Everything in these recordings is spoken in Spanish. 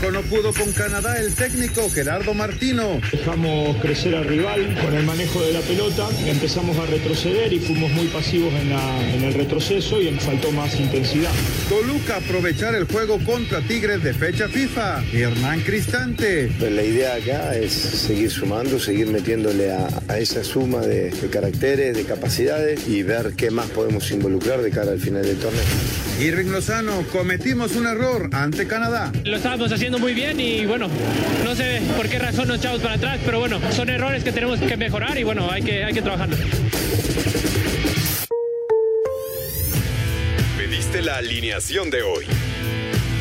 México no pudo con Canadá el técnico Gerardo Martino. Dejamos crecer al rival con el manejo de la pelota, empezamos a retroceder y fuimos muy pasivos en, en el retroceso y nos faltó más intensidad. Toluca aprovechar el juego contra Tigres de fecha FIFA. Hernán Cristante. Pues la idea acá es seguir sumando, seguir metiéndole a, esa suma de, de caracteres, de capacidades y ver qué más podemos involucrar de cara al final del torneo. Irving Lozano, cometimos un error ante Canadá. Lo estábamos haciendo muy bien y bueno, no sé por qué razón nos echamos para atrás, pero bueno, son errores que tenemos que mejorar y bueno, hay que, hay que trabajarlo. Pediste la alineación de hoy.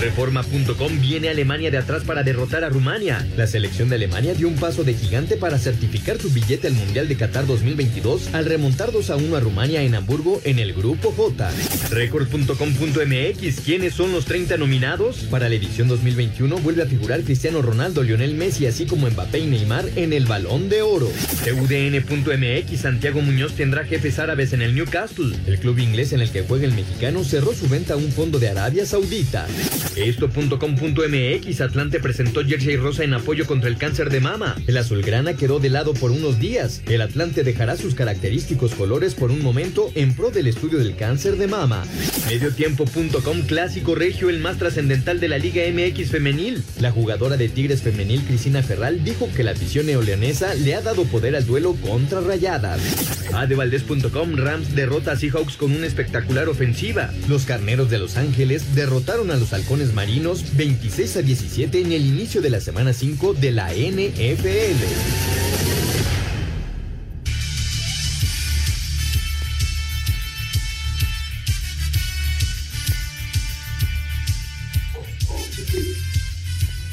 Reforma.com viene Alemania de atrás para derrotar a Rumania. La selección de Alemania dio un paso de gigante para certificar su billete al Mundial de Qatar 2022 al remontar 2 a 1 a Rumania en Hamburgo en el Grupo J. Record.com.mx, ¿quiénes son los 30 nominados? Para la edición 2021 vuelve a figurar Cristiano Ronaldo, Lionel Messi, así como Mbappé y Neymar en el Balón de Oro. TUDN.mx, Santiago Muñoz tendrá jefes árabes en el Newcastle. El club inglés en el que juega el mexicano cerró su venta a un fondo de Arabia Saudita. Esto.com.mx Atlante presentó jersey rosa en apoyo contra el cáncer de mama. El azulgrana quedó de lado por unos días. El Atlante dejará sus característicos colores por un momento en pro del estudio del cáncer de mama. Mediotiempo.com Clásico Regio, el más trascendental de la Liga MX femenil. La jugadora de Tigres femenil Cristina Ferral dijo que la afición neoleonesa le ha dado poder al duelo contra Rayadas. Adevaldez.com Rams derrota a Seahawks con una espectacular ofensiva. Los carneros de Los Ángeles derrotaron a los halcones marinos 26 a 17 en el inicio de la semana 5 de la NFL.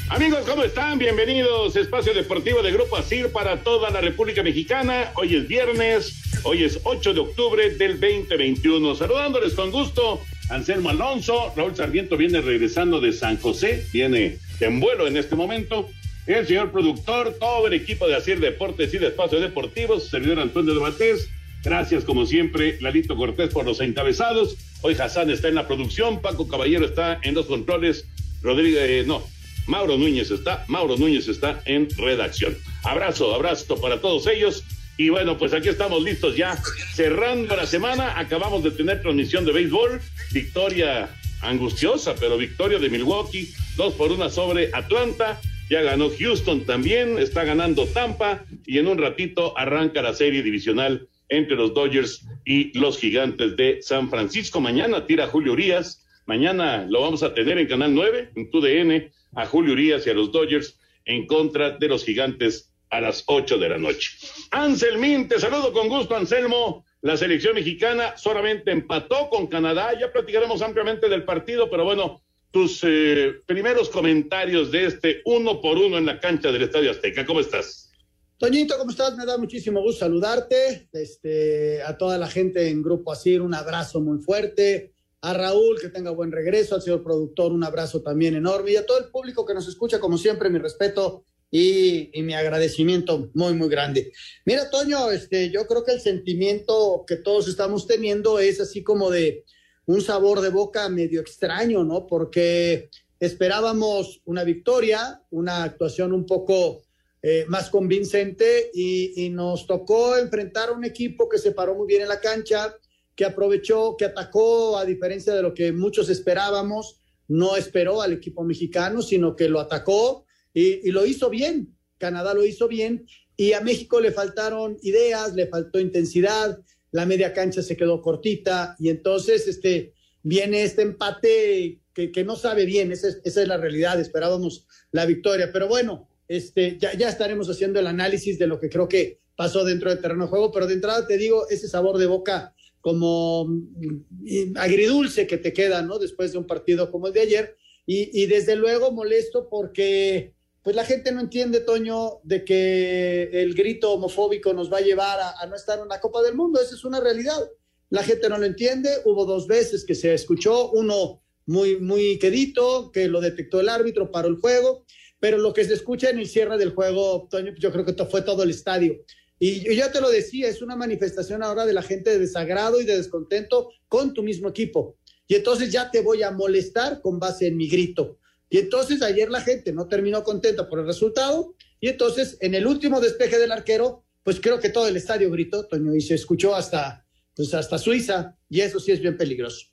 Amigos, ¿cómo están? Bienvenidos a Espacio Deportivo de Grupo ASIR para toda la República Mexicana. Hoy es viernes, hoy es 8 de octubre del 2021. Saludándoles con gusto Anselmo Alonso, Raúl Sarmiento viene regresando de San José, viene en vuelo en este momento. El señor productor, todo el equipo de Asir Deportes y de Espacio Deportivo, servidor Antonio de Batés. Gracias, como siempre, Lalito Cortés por los encabezados. Hoy Hassan está en la producción, Paco Caballero está en los controles, Rodríguez, eh, no, Mauro Núñez está, Mauro Núñez está en redacción. Abrazo, abrazo para todos ellos. Y bueno, pues aquí estamos listos ya, cerrando la semana. Acabamos de tener transmisión de béisbol, victoria angustiosa, pero victoria de Milwaukee, dos por una sobre Atlanta. Ya ganó Houston también, está ganando Tampa y en un ratito arranca la serie divisional entre los Dodgers y los Gigantes de San Francisco. Mañana tira Julio Urias, mañana lo vamos a tener en Canal 9, en TUDN, a Julio Urias y a los Dodgers en contra de los Gigantes a las 8 de la noche. Anselmín, te saludo con gusto, Anselmo. La selección mexicana solamente empató con Canadá. Ya platicaremos ampliamente del partido, pero bueno, tus eh, primeros comentarios de este uno por uno en la cancha del Estadio Azteca. ¿Cómo estás? Toñito, ¿cómo estás? Me da muchísimo gusto saludarte. Este, a toda la gente en Grupo Asir, un abrazo muy fuerte. A Raúl, que tenga buen regreso. Al señor productor, un abrazo también enorme. Y a todo el público que nos escucha, como siempre, mi respeto y, mi agradecimiento muy, muy grande. Mira, Toño, este, yo creo que el sentimiento que todos estamos teniendo es así como de un sabor de boca medio extraño, ¿no? Porque esperábamos una victoria, una actuación un poco eh, más convincente y, y, nos tocó enfrentar a un equipo que se paró muy bien en la cancha, que aprovechó, que atacó, a diferencia de lo que muchos esperábamos, no esperó al equipo mexicano, sino que lo atacó y, lo hizo bien, Canadá lo hizo bien y a México le faltaron ideas, le faltó intensidad, la media cancha se quedó cortita y entonces este, viene este empate que, no sabe bien, esa es, la realidad, esperábamos la victoria, pero bueno, este, ya, estaremos haciendo el análisis de lo que creo que pasó dentro del terreno de juego, pero de entrada te digo, ese sabor de boca como mm, agridulce que te queda, ¿no? Después de un partido como el de ayer. Y desde luego molesto porque pues la gente no entiende, Toño, de que el grito homofóbico nos va a llevar a, a, no estar en la Copa del Mundo. Esa es una realidad. La gente no lo entiende. Hubo dos veces que se escuchó, uno muy, muy quedito, que lo detectó el árbitro, paró el juego, pero lo que se escucha en el cierre del juego, Toño, yo creo que fue todo el estadio. Y yo te lo decía, es una manifestación ahora de la gente de desagrado y de descontento con tu mismo equipo. Y entonces ya te voy a molestar con base en mi grito. Y entonces ayer la gente no terminó contenta por el resultado. Y entonces en el último despeje del arquero, pues creo que todo el estadio gritó, Toño, y se escuchó hasta, pues hasta Suiza. Y eso sí es bien peligroso.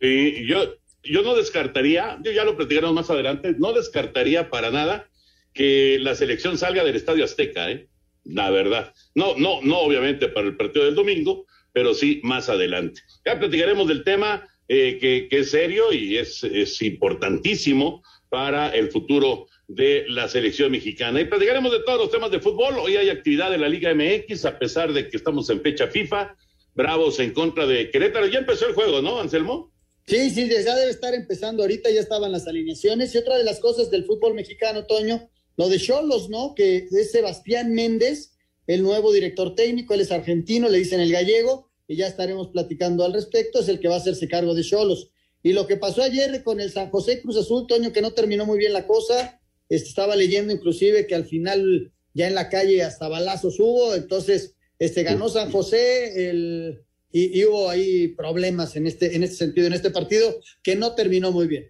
Sí, yo, yo no descartaría, yo ya lo platicaron más adelante, no descartaría para nada que la selección salga del Estadio Azteca, ¿eh? la verdad. No, no, no obviamente para el partido del domingo, pero sí más adelante. Ya platicaremos del tema eh, que, es serio y es, importantísimo para el futuro de la selección mexicana. Y platicaremos de todos los temas de fútbol. Hoy hay actividad en la Liga MX, a pesar de que estamos en fecha FIFA. Bravos en contra de Querétaro. Ya empezó el juego, ¿no, Anselmo? Sí, sí, ya debe estar empezando ahorita, ya estaban las alineaciones. Y otra de las cosas del fútbol mexicano, Toño, lo de Cholos, ¿no? Que es Sebastián Méndez, el nuevo director técnico, él es argentino, le dicen el gallego, y ya estaremos platicando al respecto, es el que va a hacerse cargo de Cholos. Y lo que pasó ayer con el San José Cruz Azul, Toño, que no terminó muy bien la cosa, este, estaba leyendo inclusive que al final ya en la calle hasta balazos hubo, entonces este, ganó San José, el, y, y, hubo ahí problemas en este, en este sentido, en este partido, que no terminó muy bien.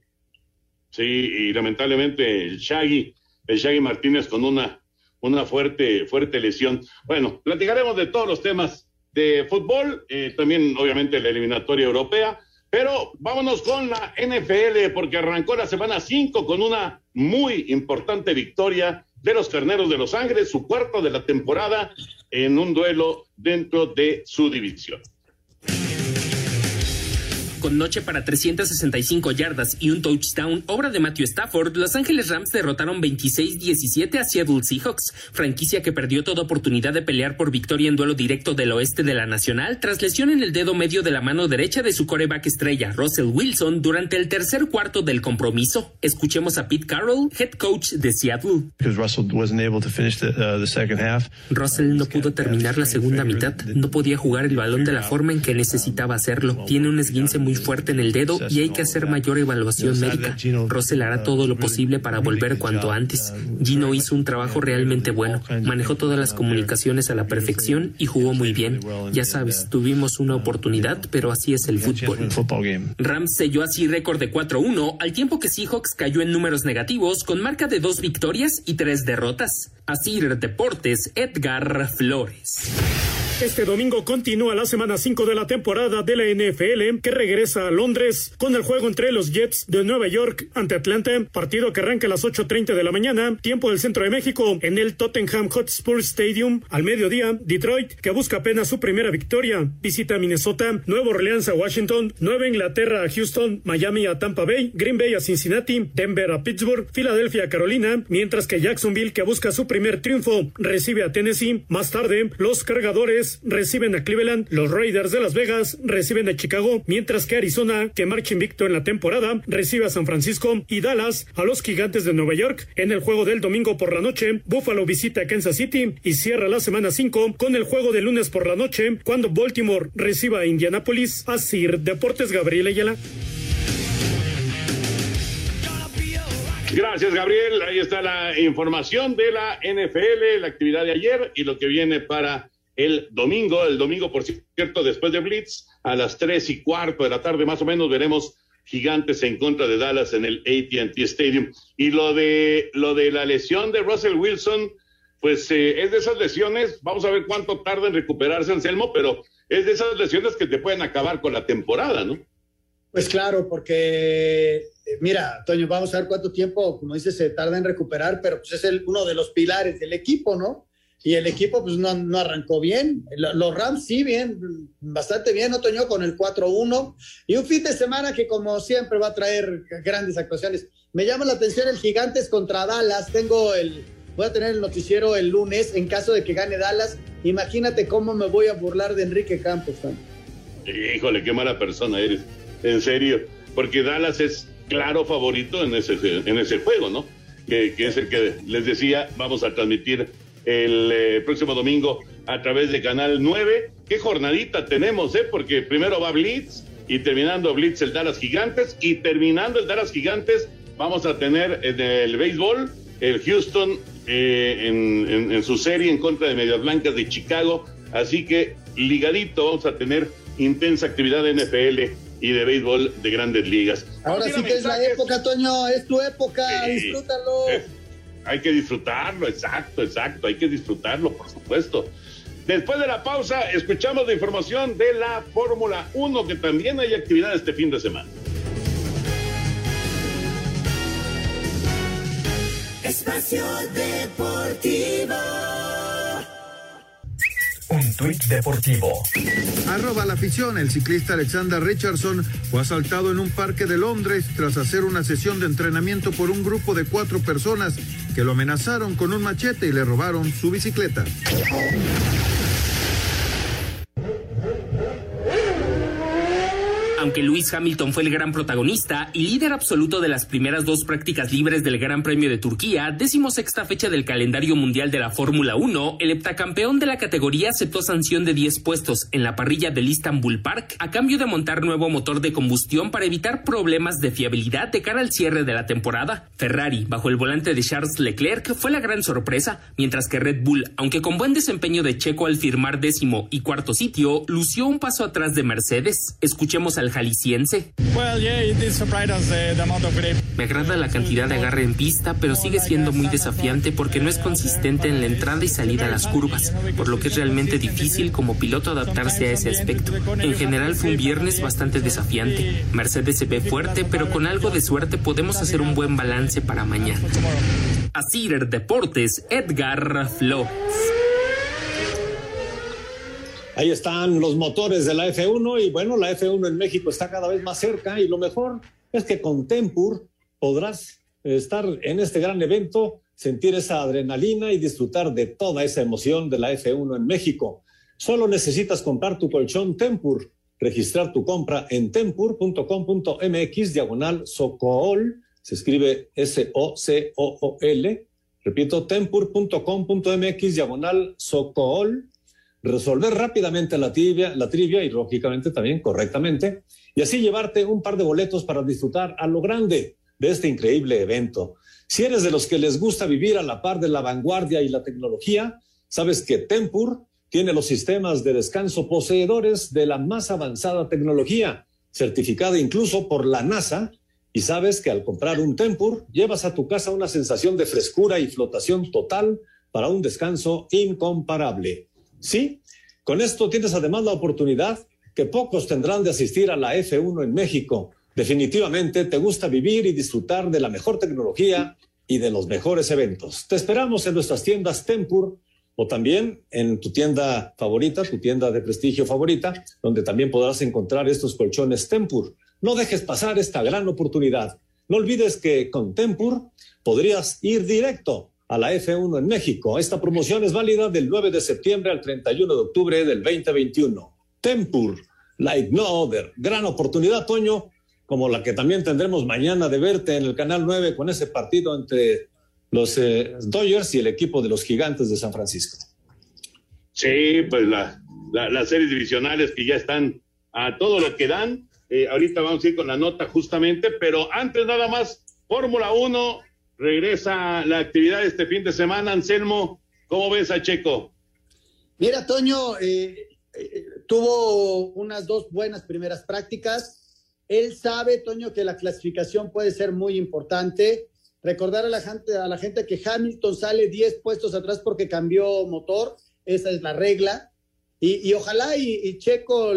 Sí, y lamentablemente el Shaggy, el Shaggy Martínez con una, una fuerte, fuerte lesión. Bueno, platicaremos de todos los temas de fútbol, eh, también obviamente la eliminatoria europea, pero vámonos con la NFL porque arrancó la semana 5 con una muy importante victoria de los Carneros de Los Ángeles, su cuarto de la temporada en un duelo dentro de su división con noche para 365 yardas y un touchdown, obra de Matthew Stafford, Los Ángeles Rams derrotaron 26-17 a Seattle Seahawks, franquicia que perdió toda oportunidad de pelear por victoria en duelo directo del oeste de la Nacional tras lesión en el dedo medio de la mano derecha de su coreback estrella, Russell Wilson, durante el tercer cuarto del compromiso. Escuchemos a Pete Carroll, head coach de Seattle. Russell no pudo terminar la segunda mitad, no podía jugar el balón de la forma en que necesitaba hacerlo. Tiene un esguince muy fuerte en el dedo y hay que hacer mayor evaluación médica. Russell hará todo lo posible para volver cuanto antes. Gino hizo un trabajo realmente bueno, manejó todas las comunicaciones a la perfección y jugó muy bien. Ya sabes, tuvimos una oportunidad, pero así es el fútbol. Rams selló así récord de 4-1, al tiempo que Seahawks cayó en números negativos con marca de dos victorias y tres derrotas. Así Deportes, Edgar Flores. Este domingo continúa la semana 5 de la temporada de la NFL que regresa a Londres con el juego entre los Jets de Nueva York ante Atlanta, partido que arranca a las 8.30 de la mañana, tiempo del centro de México, en el Tottenham Hotspur Stadium. Al mediodía, Detroit, que busca apenas su primera victoria, visita Minnesota, Nuevo Orleans a Washington, Nueva Inglaterra a Houston, Miami a Tampa Bay, Green Bay a Cincinnati, Denver a Pittsburgh, Filadelfia a Carolina, mientras que Jacksonville, que busca su primer triunfo, recibe a Tennessee. Más tarde, los cargadores reciben a Cleveland, los Raiders de Las Vegas reciben a Chicago, mientras que Arizona, que marcha invicto en la temporada, recibe a San Francisco y Dallas a los Gigantes de Nueva York. En el juego del domingo por la noche, Buffalo visita a Kansas City y cierra la semana 5 con el juego del lunes por la noche, cuando Baltimore reciba a Indianapolis. Así, Deportes Gabriel Ayala. Gracias, Gabriel. Ahí está la información de la NFL, la actividad de ayer y lo que viene para el domingo, el domingo, por cierto, después de Blitz, a las tres y cuarto de la tarde más o menos, veremos gigantes en contra de Dallas en el AT&T Stadium. Y lo de, lo de la lesión de Russell Wilson, pues eh, es de esas lesiones, vamos a ver cuánto tarda en recuperarse Anselmo, pero es de esas lesiones que te pueden acabar con la temporada, ¿no? Pues claro, porque eh, mira, Toño, vamos a ver cuánto tiempo, como dices, se tarda en recuperar, pero pues es el, uno de los pilares del equipo, ¿no? Y el equipo pues no, no, arrancó bien. Los Rams sí, bien, bastante bien, Otoño con el 4-1 y un fin de semana que como siempre va a traer grandes actuaciones. Me llama la atención el Gigantes contra Dallas, tengo el, voy a tener el noticiero el lunes en caso de que gane Dallas. Imagínate cómo me voy a burlar de Enrique Campos. Híjole, qué mala persona eres. En serio. Porque Dallas es claro favorito en ese, en ese juego, ¿no? Que, es el que les decía, vamos a transmitir el eh, próximo domingo a través de Canal 9. ¿Qué jornadita tenemos, eh? Porque primero va Blitz y terminando Blitz el Dallas Gigantes y terminando el Dallas Gigantes vamos a tener en el béisbol el Houston eh, en, su serie en contra de Medias Blancas de Chicago. Así que ligadito vamos a tener intensa actividad de NFL y de béisbol de grandes ligas. Ahora sí que es la época, Toño, es tu época, disfrútalo. Hay que disfrutarlo, exacto, exacto, hay que disfrutarlo, por supuesto. Después de la pausa, escuchamos la información de la Fórmula 1, que también hay actividad este fin de semana. Espacio Deportivo. Un tuit deportivo. Arroba la afición. El ciclista Alexander Richardson fue asaltado en un parque de Londres tras hacer una sesión de entrenamiento por un grupo de cuatro personas que lo amenazaron con un machete y le robaron su bicicleta. Aunque Lewis Hamilton fue el gran protagonista y líder absoluto de las primeras dos prácticas libres del Gran Premio de Turquía, decimosexta fecha del calendario mundial de la Fórmula 1, el heptacampeón de la categoría aceptó sanción de 10 puestos en la parrilla del Istanbul Park a cambio de montar nuevo motor de combustión para evitar problemas de fiabilidad de cara al cierre de la temporada. Ferrari, bajo el volante de Charles Leclerc, fue la gran sorpresa, mientras que Red Bull, aunque con buen desempeño de Checo al firmar décimo y cuarto sitio, lució un paso atrás de Mercedes. Escuchemos al jalisciense. Me agrada la cantidad de agarre en pista, pero sigue siendo muy desafiante porque no es consistente en la entrada y salida a las curvas, por lo que es realmente difícil como piloto adaptarse a ese aspecto. En general fue un viernes bastante desafiante. Mercedes se ve fuerte, pero con algo de suerte podemos hacer un buen balance para mañana. Asir Deportes, Edgar Flores. Ahí están los motores de la F1 y bueno, la F1 en México está cada vez más cerca y lo mejor es que con Tempur podrás estar en este gran evento, sentir esa adrenalina y disfrutar de toda esa emoción de la F1 en México. Solo necesitas comprar tu colchón Tempur, registrar tu compra en tempur.com.mx diagonal Socool, se escribe S-O-C-O-O-L, repito, tempur.com.mx diagonal Socool resolver rápidamente la trivia, la trivia y lógicamente también correctamente, y así llevarte un par de boletos para disfrutar a lo grande de este increíble evento. Si eres de los que les gusta vivir a la par de la vanguardia y la tecnología, sabes que Tempur tiene los sistemas de descanso poseedores de la más avanzada tecnología, certificada incluso por la NASA, y sabes que al comprar un Tempur llevas a tu casa una sensación de frescura y flotación total para un descanso incomparable. Sí, con esto tienes además la oportunidad que pocos tendrán de asistir a la F1 en México. Definitivamente te gusta vivir y disfrutar de la mejor tecnología y de los mejores eventos. Te esperamos en nuestras tiendas Tempur o también en tu tienda favorita, tu tienda de prestigio favorita, donde también podrás encontrar estos colchones Tempur. No dejes pasar esta gran oportunidad. No olvides que con Tempur podrías ir directo a la F1 en México. Esta promoción es válida del 9 de septiembre al 31 de octubre del 2021. Tempur, like no other. Gran oportunidad, Toño, como la que también tendremos mañana de verte en el Canal 9 con ese partido entre los eh, Dodgers y el equipo de los Gigantes de San Francisco. Sí, pues la, las series divisionales que ya están a todo lo que dan. Eh, ahorita vamos a ir con la nota justamente, pero antes nada más, Fórmula 1, regresa la actividad este fin de semana. Anselmo, ¿cómo ves a Checo? Mira, Toño, eh, eh, tuvo unas dos buenas primeras prácticas. Él sabe, Toño, que la clasificación puede ser muy importante. Recordar a la gente, a la gente que Hamilton sale 10 puestos atrás porque cambió motor. Esa es la regla. Y, ojalá y, Checo,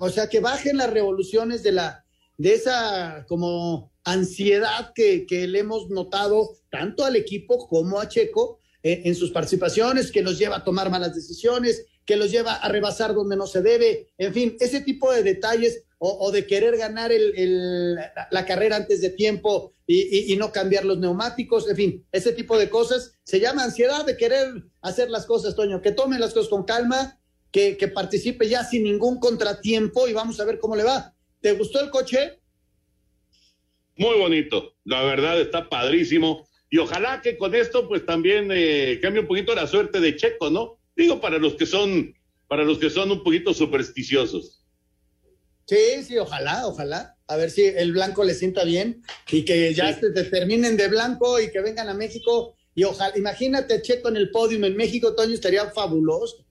o sea, que bajen las revoluciones de la de esa como ansiedad que, le hemos notado tanto al equipo como a Checo en, sus participaciones, que nos lleva a tomar malas decisiones, que los lleva a rebasar donde no se debe, en fin, ese tipo de detalles o, de querer ganar el, la carrera antes de tiempo y, no cambiar los neumáticos, en fin, ese tipo de cosas se llama ansiedad de querer hacer las cosas, Toño, que tomen las cosas con calma, que, que participe ya sin ningún contratiempo y vamos a ver cómo le va. ¿Te gustó el coche? Muy bonito, la verdad está padrísimo. Y ojalá que con esto pues también eh, cambie un poquito la suerte de Checo, ¿no? Digo para los que son, para los que son un poquito supersticiosos. Sí, sí, ojalá, ojalá. A ver si el blanco le sienta bien y que ya se terminen de blanco y que vengan a México. Y ojalá, imagínate Checo en el podio en México, Toño, estaría fabuloso.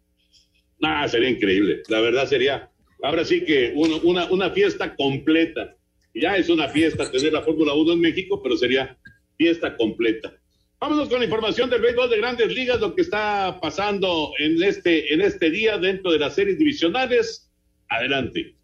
Ah, sería increíble. La verdad sería, ahora sí que una, una fiesta completa. Ya es una fiesta tener la Fórmula 1 en México, pero sería fiesta completa. Vámonos con la información del béisbol de grandes ligas, lo que está pasando en este, en este día dentro de las series divisionales. Adelante.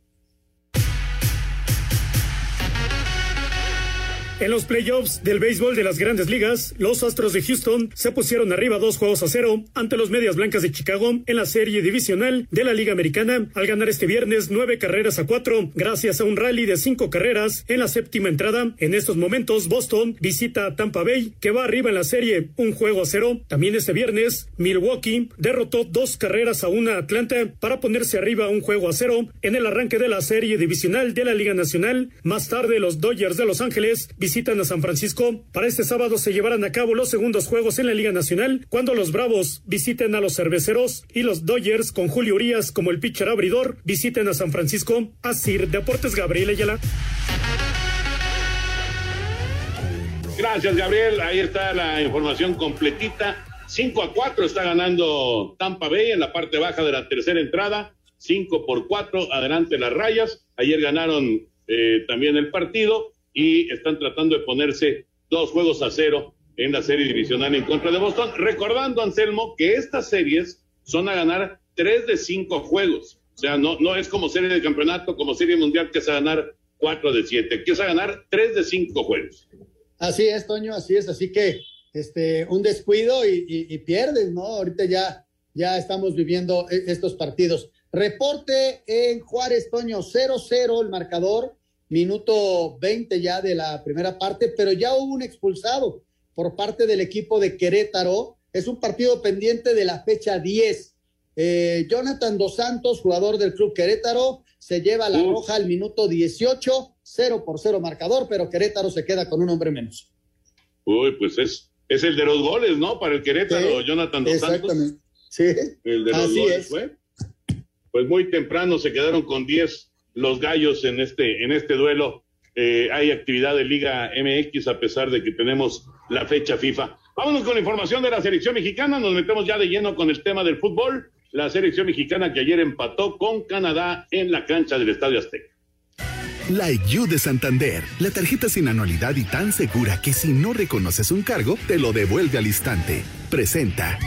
En los playoffs del béisbol de las grandes ligas, los Astros de Houston se pusieron arriba dos juegos a cero ante los Medias Blancas de Chicago en la serie divisional de la Liga Americana al ganar este viernes nueve carreras a cuatro gracias a un rally de cinco carreras en la séptima entrada. En estos momentos, Boston visita a Tampa Bay que va arriba en la serie un juego a cero. También este viernes, Milwaukee derrotó dos carreras a una Atlanta para ponerse arriba un juego a cero en el arranque de la serie divisional de la Liga Nacional. Más tarde, los Dodgers de Los Ángeles visitan a San Francisco. Para este sábado se llevarán a cabo los segundos juegos en la Liga Nacional, cuando los Bravos visiten a los Cerveceros y los Dodgers, con Julio Urias como el pitcher abridor, visiten a San Francisco. Así, Deportes Gabriel Ayala. Gracias, Gabriel. Ahí está la información completita. 5 a 4 está ganando Tampa Bay en la parte baja de la tercera entrada. 5 por 4, adelante las rayas. Ayer ganaron eh, también el partido y están tratando de ponerse dos juegos a cero en la serie divisional en contra de Boston. Recordando, Anselmo, que estas series son a ganar tres de cinco juegos. O sea, no, no es como serie de campeonato, como serie mundial, que es a ganar cuatro de siete, que es a ganar tres de cinco juegos. Así es, Toño, así es. Así que este, un descuido y, y, pierdes, ¿no? Ahorita ya, ya estamos viviendo e, estos partidos. Reporte en Juárez, Toño, 0-0 el marcador minuto 20 ya de la primera parte, pero ya hubo un expulsado por parte del equipo de Querétaro. Es un partido pendiente de la fecha 10. Eh, Jonathan Dos Santos, jugador del club Querétaro, se lleva la roja al minuto 18, 0 por 0 marcador, pero Querétaro se queda con un hombre menos. Uy, pues es, es el de los goles, ¿no? Para el Querétaro, Jonathan Dos exactamente. Sí, el de los Así goles fue. Pues muy temprano se quedaron con 10 los gallos en este, en este duelo. Eh, hay actividad de Liga MX a pesar de que tenemos la fecha FIFA. Vámonos con la información de la selección mexicana. Nos metemos ya de lleno con el tema del fútbol. La selección mexicana que ayer empató con Canadá en la cancha del Estadio Azteca. Like You de Santander, la tarjeta sin anualidad y tan segura que si no reconoces un cargo, te lo devuelve al instante. Presenta.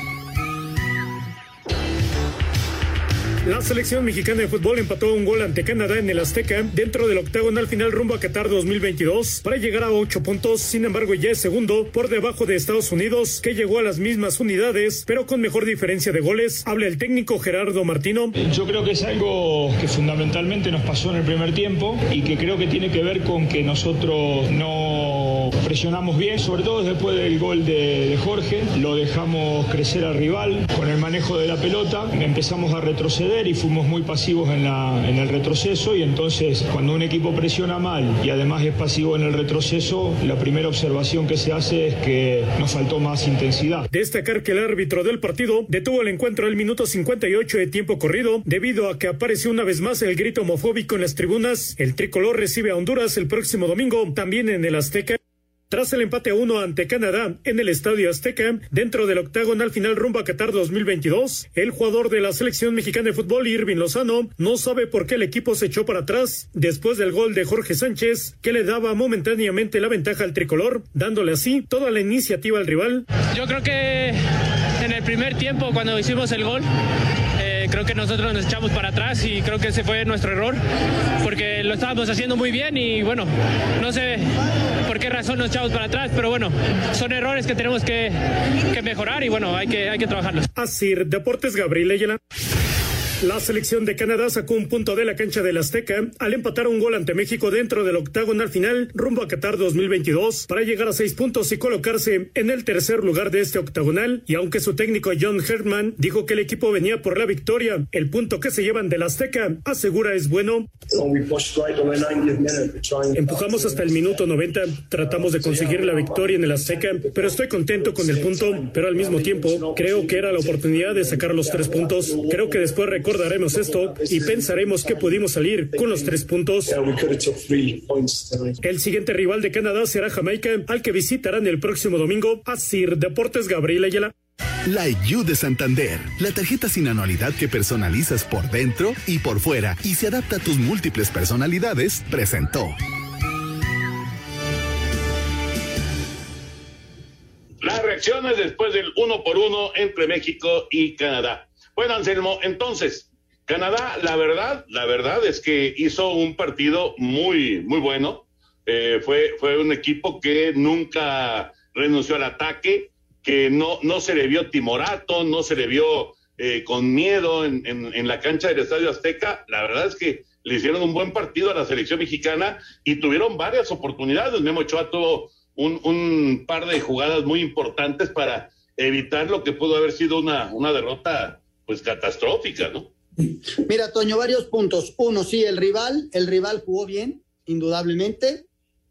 La selección mexicana de fútbol empató un gol ante Canadá en el Azteca dentro del octagonal final rumbo a Qatar 2022 para llegar a ocho puntos. Sin embargo, ya es segundo por debajo de Estados Unidos, que llegó a las mismas unidades, pero con mejor diferencia de goles. Habla el técnico Gerardo Martino. Yo creo que es algo que fundamentalmente nos pasó en el primer tiempo y que creo que tiene que ver con que nosotros no presionamos bien, sobre todo después del gol de, de Jorge. Lo dejamos crecer al rival con el manejo de la pelota. Empezamos a retroceder y fuimos muy pasivos en, la, en el retroceso y entonces cuando un equipo presiona mal y además es pasivo en el retroceso, la primera observación que se hace es que nos faltó más intensidad. Destacar que el árbitro del partido detuvo el encuentro al minuto 58 de tiempo corrido debido a que apareció una vez más el grito homofóbico en las tribunas. El tricolor recibe a Honduras el próximo domingo, también en el Azteca. Tras el empate a uno ante Canadá en el Estadio Azteca, dentro del octagonal final rumbo a Qatar 2022, el jugador de la selección mexicana de fútbol, Irving Lozano, no sabe por qué el equipo se echó para atrás después del gol de Jorge Sánchez, que le daba momentáneamente la ventaja al tricolor, dándole así toda la iniciativa al rival. Yo creo que en el primer tiempo, cuando hicimos el gol, creo que nosotros nos echamos para atrás y creo que ese fue nuestro error, porque lo estábamos haciendo muy bien y bueno, no sé por qué razón nos echamos para atrás, pero bueno, son errores que tenemos que, mejorar y bueno, hay que, hay que trabajarlos. Así, Deportes Gabriel Ayala. La selección de Canadá sacó un punto de la cancha del Azteca al empatar un gol ante México dentro del octágono al final rumbo a Qatar 2022 para llegar a seis puntos y colocarse en el tercer lugar de este octagonal. Y aunque su técnico John Herman dijo que el equipo venía por la victoria, el punto que se llevan del Azteca asegura es bueno. Empujamos hasta el minuto 90, tratamos de conseguir la victoria en el Azteca, pero estoy contento con el punto, pero al mismo tiempo creo que era la oportunidad de sacar los tres puntos. Creo que después recordaremos esto y pensaremos que pudimos salir con los tres puntos. El siguiente rival de Canadá será Jamaica, al que visitarán el próximo domingo a Sir Deportes Gabriel Ayala. Like You de Santander, la tarjeta sin anualidad que personalizas por dentro y por fuera y se adapta a tus múltiples personalidades, presentó. Las reacciones después del uno por uno entre México y Canadá. Bueno, Anselmo, entonces, Canadá, la verdad, la verdad es que hizo un partido muy, muy bueno. Eh, fue, fue un equipo que nunca renunció al ataque, que no, no se le vio timorato, no se le vio eh, con miedo en, en, la cancha del Estadio Azteca. La verdad es que le hicieron un buen partido a la selección mexicana y tuvieron varias oportunidades. Memo Ochoa tuvo un, un par de jugadas muy importantes para evitar lo que pudo haber sido una, una derrota pues catastrófica, ¿no? Mira, Toño, varios puntos. Uno, sí, el rival, el rival jugó bien, indudablemente,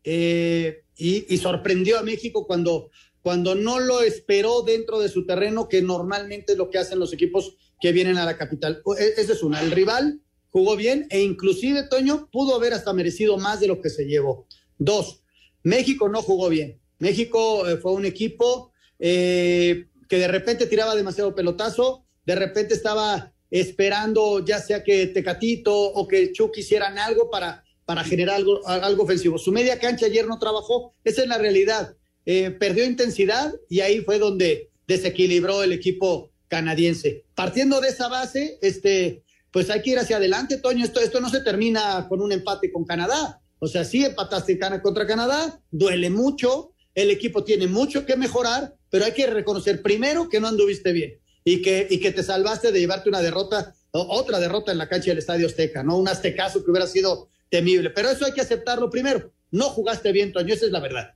eh, y, sorprendió a México cuando cuando no lo esperó dentro de su terreno, que normalmente es lo que hacen los equipos que vienen a la capital. E, esa es una. El rival jugó bien e inclusive, Toño, pudo haber hasta merecido más de lo que se llevó. Dos, México no jugó bien. México eh, fue un equipo eh, que de repente tiraba demasiado pelotazo, de repente estaba esperando ya sea que Tecatito o que Chuck hicieran algo para, para generar algo, algo ofensivo. Su media cancha ayer no trabajó, esa es la realidad. Eh, perdió intensidad y ahí fue donde desequilibró el equipo canadiense. Partiendo de esa base, este, pues hay que ir hacia adelante, Toño. Esto, esto no se termina con un empate con Canadá. O sea, sí empataste contra Canadá, duele mucho, el equipo tiene mucho que mejorar, pero hay que reconocer primero que no anduviste bien y que, y que te salvaste de llevarte una derrota, otra derrota en la cancha del Estadio Azteca, ¿no? Un aztecazo que hubiera sido temible. Pero eso hay que aceptarlo primero. No jugaste bien, Toño, esa es la verdad.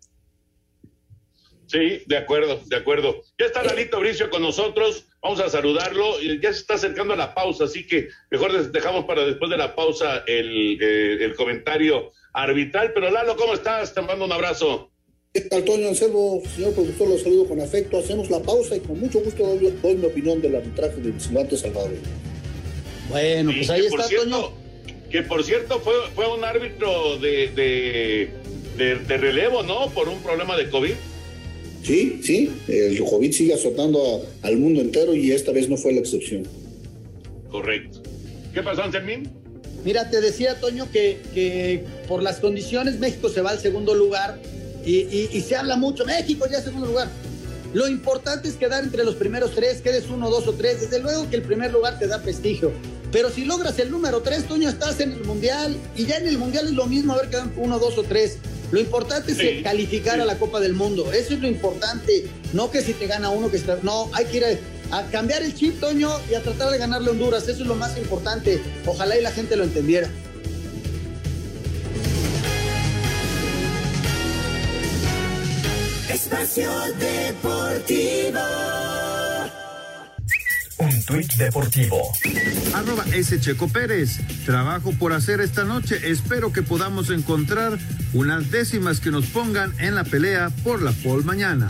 Sí, de acuerdo, de acuerdo. Ya está Lalito Bricio con nosotros, vamos a saludarlo, ya se está acercando a la pausa, así que mejor dejamos para después de la pausa el, eh, el comentario arbitral. Pero Lalo, ¿cómo estás? Te mando un abrazo. ¿Qué tal, Toño Anselmo? Señor productor, los saludo con afecto. Hacemos la pausa y con mucho gusto doy, doy mi opinión del arbitraje del Silvante Salvador. Bueno, pues ahí está, cierto, Toño. Que por cierto fue, fue un árbitro de, de, de, de relevo, ¿no? Por un problema de COVID. Sí, sí, el COVID sigue azotando a, al mundo entero y esta vez no fue la excepción. Correcto. ¿Qué pasó, Anselmín? Mira, te decía, Toño, que, que, por las condiciones México se va al segundo lugar y, y, y se habla mucho, México ya es segundo lugar. Lo importante es quedar entre los primeros tres, quedes uno, dos o tres. Desde luego que el primer lugar te da prestigio. Pero si logras el número tres, Toño, estás en el Mundial. Y ya en el Mundial es lo mismo haber quedado uno, dos o tres. Lo importante es calificar sí. a la Copa del Mundo. Eso es lo importante. No que si te gana uno, que está. No, hay que ir a, a, cambiar el chip, Toño, y a tratar de ganarle a Honduras. Eso es lo más importante. Ojalá y la gente lo entendiera. Espacio Deportivo. Un tuit deportivo. Arroba S. Checo Pérez. Trabajo por hacer esta noche. Espero que podamos encontrar unas décimas que nos pongan en la pelea por la pole mañana.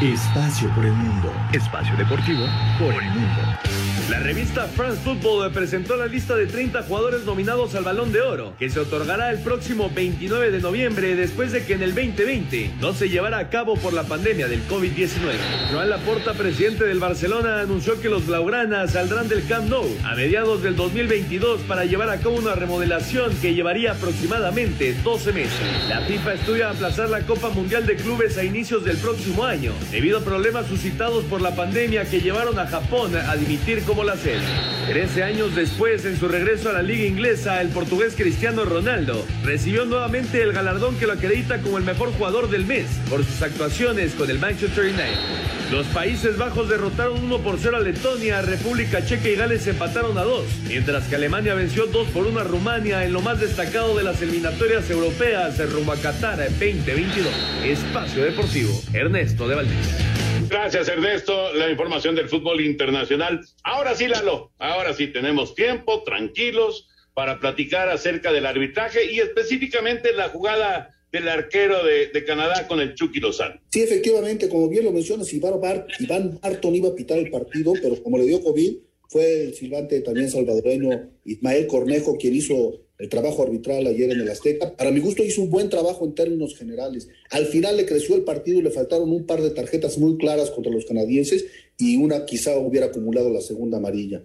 Espacio por el mundo. Espacio deportivo por el mundo. La revista France Football presentó la lista de 30 jugadores nominados al Balón de Oro, que se otorgará el próximo 29 de noviembre después de que en el 2020 no se llevara a cabo por la pandemia del COVID-19. Joan Laporta, presidente del Barcelona, anunció que los blaugranas saldrán del Camp Nou a mediados del 2022 para llevar a cabo una remodelación que llevaría aproximadamente 12 meses. La FIFA estudia aplazar la Copa Mundial de Clubes a inicios del próximo año, debido a problemas suscitados por la pandemia que llevaron a Japón a dimitir como sed. 13 años después, en su regreso a la liga inglesa, el portugués Cristiano Ronaldo recibió nuevamente el galardón que lo acredita como el mejor jugador del mes por sus actuaciones con el Manchester United. Los Países Bajos derrotaron 1 por 0 a Letonia, República Checa y Gales empataron a 2, mientras que Alemania venció 2 por 1 a Rumania en lo más destacado de las eliminatorias europeas rumbo a Qatar 2022. Espacio Deportivo, Ernesto de Valdés. Gracias, Ernesto. La información del fútbol internacional. Ahora sí, Lalo. Ahora sí tenemos tiempo, tranquilos, para platicar acerca del arbitraje y específicamente la jugada del arquero de, Canadá con el Chucky Lozano. Sí, efectivamente, como bien lo mencionas, Iván, Bar Iván Barton iba a pitar el partido, pero como le dio COVID, fue el silbante también salvadoreño Ismael Cornejo quien hizo el trabajo arbitral ayer en el Azteca. Para mi gusto hizo un buen trabajo en términos generales. Al final le creció el partido y le faltaron un par de tarjetas muy claras contra los canadienses y una quizá hubiera acumulado la segunda amarilla.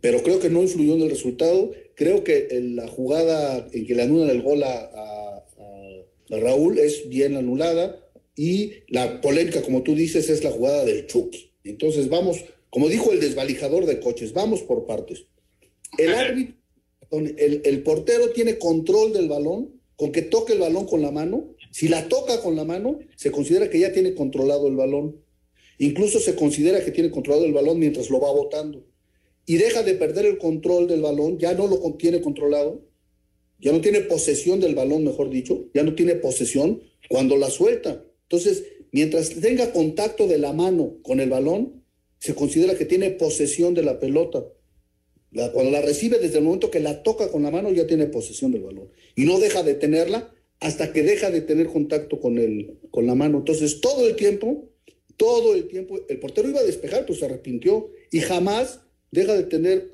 Pero creo que no influyó en el resultado. Creo que la jugada en que le anulan el gol a, a, a Raúl es bien anulada y la polémica, como tú dices, es la jugada del Chucky. Entonces vamos como dijo el desvalijador de coches, vamos por partes. El árbitro, el, portero tiene control del balón, con que toque el balón con la mano. Si la toca con la mano, se considera que ya tiene controlado el balón. Incluso se considera que tiene controlado el balón mientras lo va botando. Y deja de perder el control del balón, ya no lo tiene controlado, ya no tiene posesión del balón, mejor dicho, ya no tiene posesión cuando la suelta. Entonces, mientras tenga contacto de la mano con el balón, se considera que tiene posesión de la pelota. Cuando la recibe, desde el momento que la toca con la mano, ya tiene posesión del balón. Y no deja de tenerla hasta que deja de tener contacto con, el, con la mano. Entonces, todo el tiempo, todo el tiempo, el portero iba a despejar, pues se arrepintió y jamás deja de tener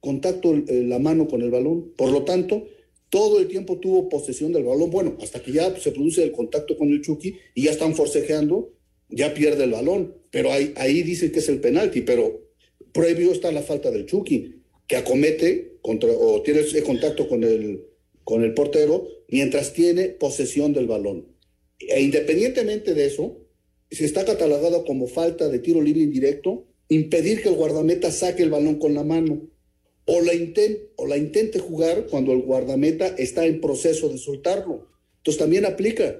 contacto la mano con el balón. Por lo tanto, todo el tiempo tuvo posesión del balón. Bueno, hasta que ya se produce el contacto con el Chucky y ya están forcejeando, ya pierde el balón pero ahí, ahí dicen que es el penalti, pero previo está la falta del Chucky, que acomete contra, o tiene contacto con el, con el portero mientras tiene posesión del balón. E independientemente de eso, se está catalogado como falta de tiro libre indirecto, impedir que el guardameta saque el balón con la mano, o la, o la intente jugar cuando el guardameta está en proceso de soltarlo. Entonces también aplica.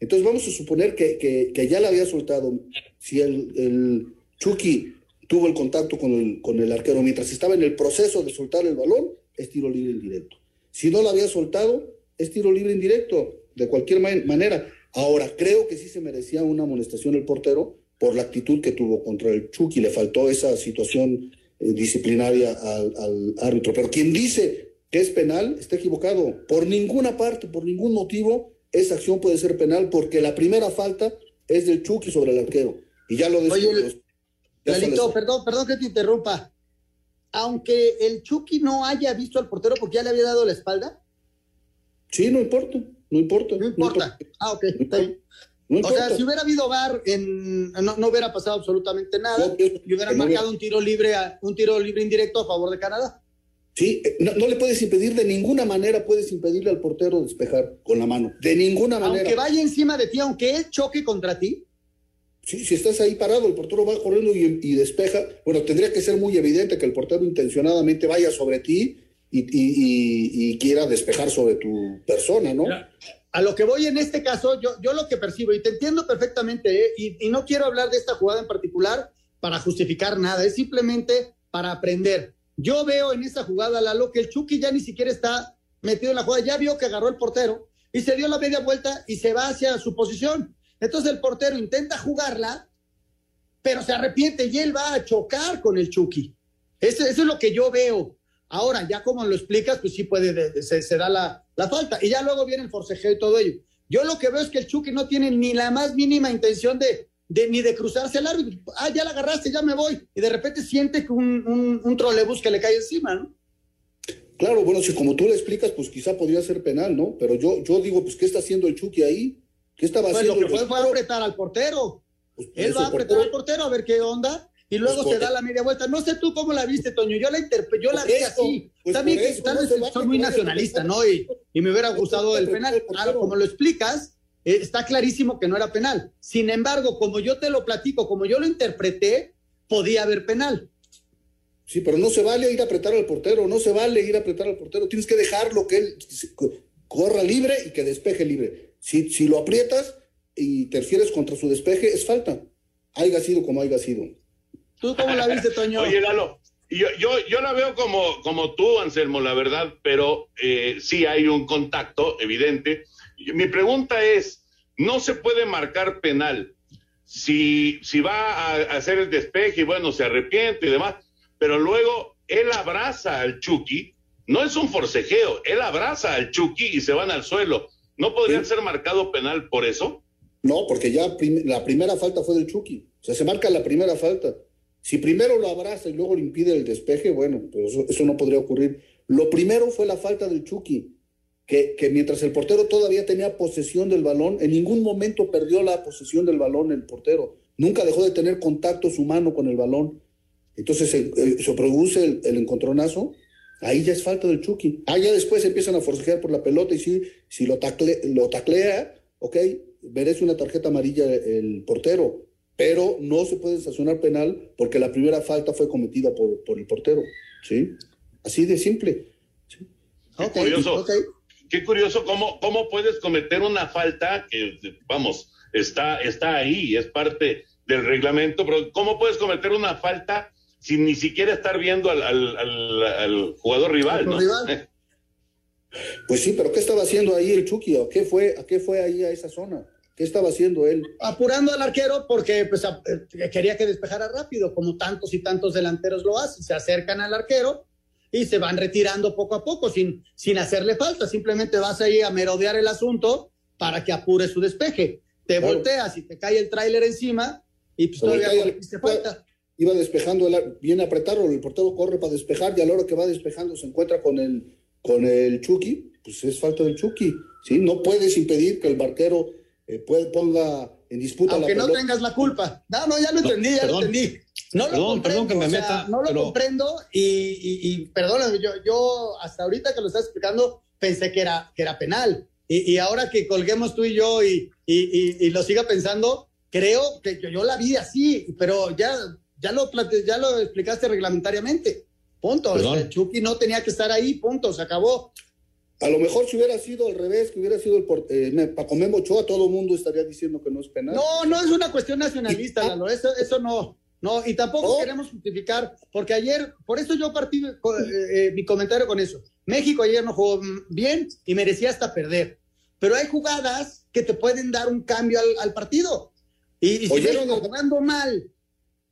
Entonces vamos a suponer que, que, ya la había soltado. Si el, el, Chucky tuvo el contacto con el, con el arquero mientras estaba en el proceso de soltar el balón, es tiro libre indirecto. Si no la había soltado, es tiro libre indirecto, de cualquier manera. Ahora, creo que sí se merecía una amonestación el portero por la actitud que tuvo contra el Chucky. Le faltó esa situación eh, disciplinaria al, al árbitro. Pero quien dice que es penal está equivocado. Por ninguna parte, por ningún motivo, esa acción puede ser penal porque la primera falta es del Chucky sobre el arquero. Y ya lo Oye, Lalito, perdón, perdón que te interrumpa. Aunque el Chucky no haya visto al portero porque ya le había dado la espalda. Sí, no importa, no importa. No importa. Ah, ok, está bien. o sea, si hubiera habido VAR, en, no, no hubiera pasado absolutamente nada y hubieran marcado un tiro libre, un tiro libre indirecto a favor de Canadá. Sí, eh, no, le puedes impedir de ninguna manera, puedes impedirle al portero despejar con la mano. De ninguna manera. Aunque vaya encima de ti, aunque él choque contra ti. Sí, si estás ahí parado, el portero va corriendo y, despeja. Bueno, tendría que ser muy evidente que el portero intencionadamente vaya sobre ti y, quiera despejar sobre tu persona, ¿no? A lo que voy en este caso, yo, yo lo que percibo, y te entiendo perfectamente, ¿eh? y no quiero hablar de esta jugada en particular para justificar nada, es simplemente para aprender yo veo en esa jugada, Lalo, que el Chucky ya ni siquiera está metido en la jugada, ya vio que agarró el portero y se dio la media vuelta y se va hacia su posición. Entonces el portero intenta jugarla, pero se arrepiente y él va a chocar con el Chucky. Eso, es lo que yo veo. Ahora, ya como lo explicas, pues sí puede, se, da la, la, falta. Y ya luego viene el forcejeo y todo ello. Yo lo que veo es que el Chucky no tiene ni la más mínima intención de, de, ni de cruzarse el árbitro. Ah, ya la agarraste, ya me voy. Y de repente siente que un, un, un trolebús que le cae encima, ¿no? Claro, bueno, si como tú le explicas, pues quizá podría ser penal, ¿no? Pero yo, yo digo, pues, ¿qué está haciendo el Chucky ahí? ¿Qué estaba pues haciendo? Lo que fue fue apretar al portero. Pues, Él va a apretar al portero a ver qué onda y luego pues se da la media vuelta. No sé tú cómo la viste, Toño. Yo la interpreté, yo la vi así. También que tal vez soy muy nacionalista, ¿no? Y, y, me hubiera gustado el penal. Claro, como lo explicas, eh, está clarísimo que no era penal. Sin embargo, como yo te lo platico, como yo lo interpreté, podía haber penal. Sí, pero no se vale ir a apretar al portero, no se vale ir a apretar al portero. Tienes que dejarlo que él corra libre y que despeje libre. Si, si lo aprietas y te refieres contra su despeje, es falta. Haiga sido como haya sido. ¿Tú cómo la viste, Toño? Oye, Lalo, yo, yo, yo la veo como, como tú, Anselmo, la verdad, pero eh, sí hay un contacto evidente. Mi pregunta es, ¿no se puede marcar penal si, si va a hacer el despeje y bueno, se arrepiente y demás, pero luego él abraza al Chucky, no es un forcejeo, él abraza al Chucky y se van al suelo. ¿No podría ser marcado penal por eso? No, porque ya la primera falta fue del Chucky. O sea, se marca la primera falta. Si primero lo abraza y luego le impide el despeje, bueno, pues eso, no podría ocurrir. Lo primero fue la falta del Chucky, que, que, mientras el portero todavía tenía posesión del balón, en ningún momento perdió la posesión del balón el portero. Nunca dejó de tener contacto su mano con el balón. Entonces se, se produce el, encontronazo, ahí ya es falta del Chucky. Ah, ya después empiezan a forcejear por la pelota y si, si lo, lo taclea, ok, merece una tarjeta amarilla el portero, pero no se puede sancionar penal porque la primera falta fue cometida por, por el portero, ¿sí? Así de simple. Qué curioso. Qué curioso cómo, cómo puedes cometer una falta que, vamos, está, está ahí, es parte del reglamento, pero cómo puedes cometer una falta sin ni siquiera estar viendo al, al, jugador rival, ¿no? Pues sí, pero ¿qué estaba haciendo ahí el Chucky? ¿A qué fue, a qué fue ahí a esa zona? ¿Qué estaba haciendo él? Apurando al arquero porque pues, eh, quería que despejara rápido, como tantos y tantos delanteros lo hacen. Se acercan al arquero y se van retirando poco a poco sin, sin hacerle falta. Simplemente vas ahí a merodear el asunto para que apure su despeje. Te volteas y te cae el tráiler encima y pues todavía no le falta iba despejando, el, viene a apretarlo, el portero corre para despejar y a la hora que va despejando se encuentra con el, con el Chucky, pues es falta del Chucky, ¿sí? No puedes impedir que el barquero eh, ponga en disputa Aunque no tengas la culpa. No, no, ya lo entendí, ya lo entendí. No lo comprendo, no lo comprendo y, y, y perdóname, yo, yo hasta ahorita que lo estás explicando pensé que era, que era penal. Y, y ahora que colguemos tú y yo y, y lo siga pensando, creo que yo, yo, la vi así, pero ya ya lo, ya lo explicaste reglamentariamente. Punto. El Chucky no tenía que estar ahí, punto, se acabó. A lo mejor si hubiera sido al revés, que hubiera sido el eh, Paco Memo Ochoa, todo el mundo estaría diciendo que no es penal. No, no es una cuestión nacionalista, Lalo, eso, eso no. No, y tampoco queremos justificar, porque ayer, por eso yo partí eh, eh, mi comentario con eso. México ayer no jugó bien y merecía hasta perder. Pero hay jugadas que te pueden dar un cambio al, partido. Y, si México jugando mal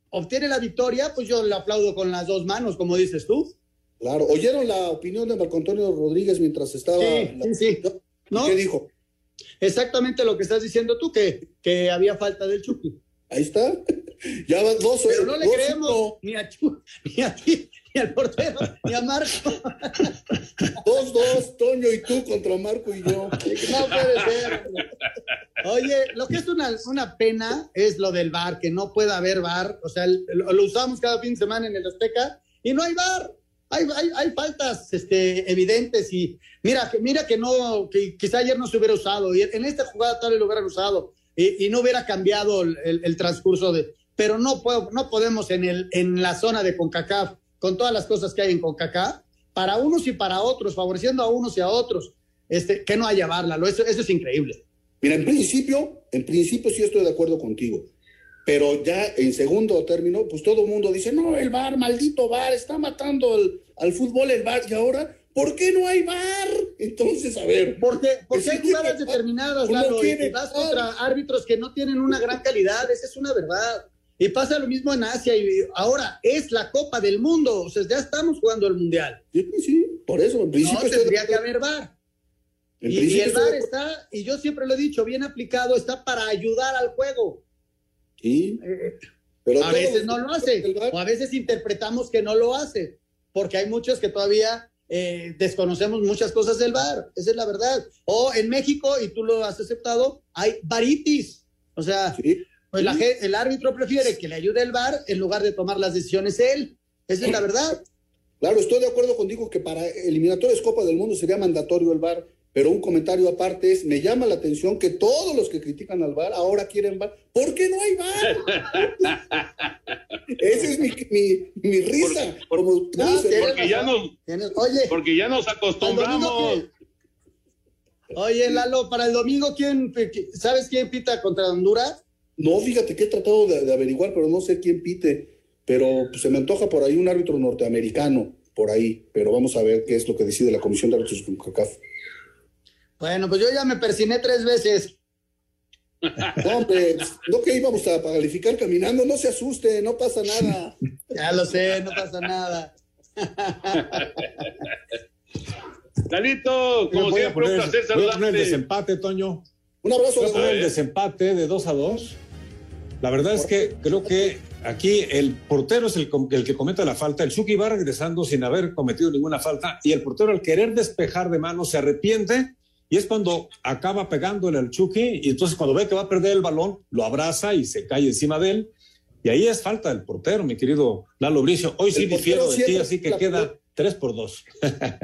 obtiene la victoria, pues yo le aplaudo con las dos manos, como dices tú. Claro, ¿oyeron la opinión de Marco Antonio Rodríguez mientras estaba... Sí, sí, ¿Qué dijo? Exactamente lo que estás diciendo tú, que, que había falta del Chucky. Ahí está. Ya van dos. Pero no le creemos ni a Chucky, ni a ti, ni al portero, ni a Marco. Dos, dos, Toño y tú contra Marco y yo. No puede ser. Oye, lo que es una, una pena es lo del bar, que no pueda haber bar. O sea, lo, usamos cada fin de semana en el Azteca y no hay bar. Hay, hay, hay, faltas este, evidentes y mira, mira que no, que quizá ayer no se hubiera usado y en esta jugada tal vez lo hubieran usado y, y no hubiera cambiado el, el, transcurso de, pero no, puedo, no podemos en, el, en la zona de CONCACAF, con todas las cosas que hay en CONCACAF, para unos y para otros, favoreciendo a unos y a otros, este, que no haya barla, eso, eso es increíble. Mira, en principio, en principio sí estoy de acuerdo contigo, pero ya en segundo término, pues todo el mundo dice, no, el bar, maldito bar, está matando al, fútbol el bar, y ahora, ¿por qué no hay bar? Entonces, a ver. Porque, porque hay jugadas determinadas, Lalo, y vas contra árbitros que no tienen una gran calidad, esa es una verdad. Y pasa lo mismo en Asia y ahora es la Copa del Mundo, o sea, ya estamos jugando el Mundial. Sí, sí, por eso, en principio. No, tendría que haber bar. Y, el VAR está, y yo siempre lo he dicho, bien aplicado, está para ayudar al juego. Sí. Eh, pero a veces no lo hace, o a veces interpretamos que no lo hace, porque hay muchos que todavía eh, desconocemos muchas cosas del VAR, esa es la verdad. O en México, y tú lo has aceptado, hay varitis. O sea, pues la, el árbitro prefiere que le ayude el VAR en lugar de tomar las decisiones él. Esa es la verdad. Claro, estoy de acuerdo contigo que para eliminatorios Copa del Mundo sería mandatorio el VAR, Pero un comentario aparte es, me llama la atención que todos los que critican al VAR ahora quieren VAR. ¿Por qué no hay VAR? Esa es mi, mi, mi risa. Por- Como tú no, dices, porque ya nos, Oye, porque ya nos acostumbramos. Oye, Lalo, para el domingo, ¿quién, ¿sabes quién pita contra Honduras? No, fíjate que he tratado de, de averiguar, pero no sé quién pite. Pero pues, se me antoja por ahí un árbitro norteamericano, por ahí. Pero vamos a ver qué es lo que decide la Comisión de Árbitros de CONCACAF. Bueno, pues yo ya me persiné tres veces. No, hombre, no que íbamos a calificar caminando, no se asuste, no pasa nada. Ya lo sé, no pasa nada. Lalito, como Voy a siempre, un placer voy a poner el saludarte. desempate, Toño. Un abrazo. Voy a poner el desempate de 2 a 2. La verdad es que creo que aquí el portero es el, el que comete la falta. El Chucky va regresando sin haber cometido ninguna falta y el portero al querer despejar de mano se arrepiente y es cuando acaba pegándole al Chucky y entonces cuando ve que va a perder el balón lo abraza y se cae encima de él y ahí es falta del portero, mi querido Lalo Bricio. Hoy sí difiero de ti, así que queda 3 por 2.